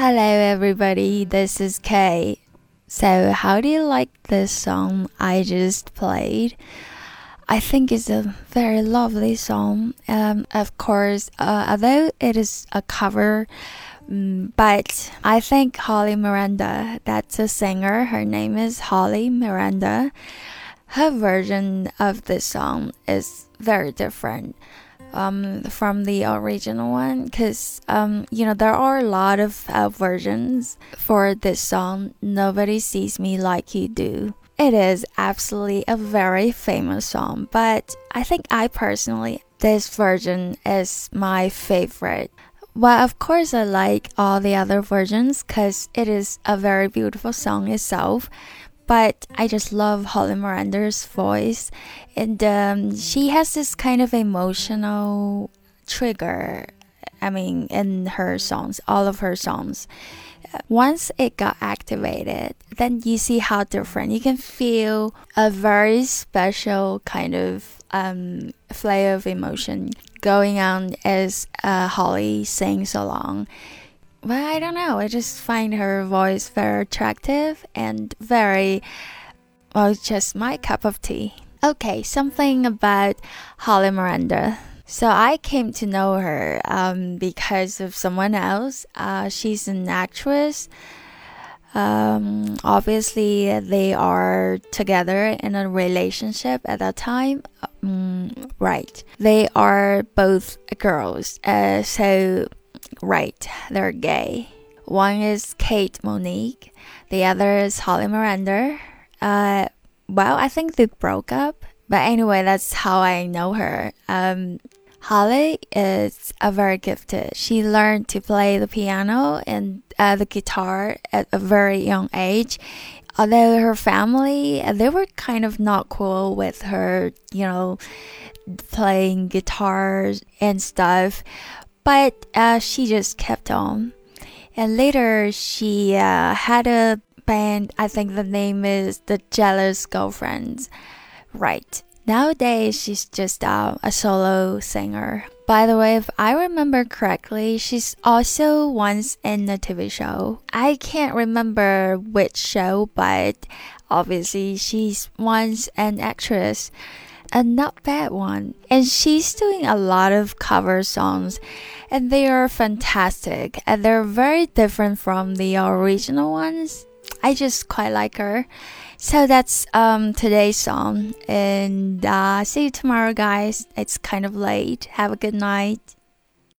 Hello, everybody. This is Kay. So, how do you like this song I just played? I think it's a very lovely song. Um, of course, uh, although it is a cover, um, but I think Holly Miranda, that's a singer, her name is Holly Miranda. Her version of this song is very different um, from the original one because um, you know there are a lot of uh, versions for this song nobody sees me like you do it is absolutely a very famous song, but I think I personally, this version is my favorite. Well, of course, I like all the other versions because it is a very beautiful song itself. But I just love Holly Miranda's voice, and um, she has this kind of emotional trigger. I mean, in her songs, all of her songs once it got activated, then you see how different you can feel a very special kind of um, flair of emotion going on as uh, Holly sings along. But I don't know, I just find her voice very attractive and very, well, just my cup of tea. Okay, something about Holly Miranda. So I came to know her um, because of someone else. Uh, she's an actress. Um, obviously, they are together in a relationship at that time. Um, right. They are both girls. Uh, so, right, they're gay. One is Kate Moennig, the other is Holly Miranda. Uh, well, I think they broke up. But anyway, that's how I know her. Um, Holly is a very gifted. She learned to play the piano and uh, the guitar at a very young age. Although her family, they were kind of not cool with her, you know, playing guitars and stuff, but uh, she just kept on. And later, she uh, had a band. I think the name is the Jealous Girlfriends, right? Nowadays, she's just uh, a solo singer. By the way, if I remember correctly, she's also once in a TV show. I can't remember which show, but obviously she's once an actress. A not bad one. And she's doing a lot of cover songs, and they are fantastic, and they're very different from the original ones. I just quite like her. So that's um, today's song, and uh, see you tomorrow, guys. It's kind of late. Have a good night.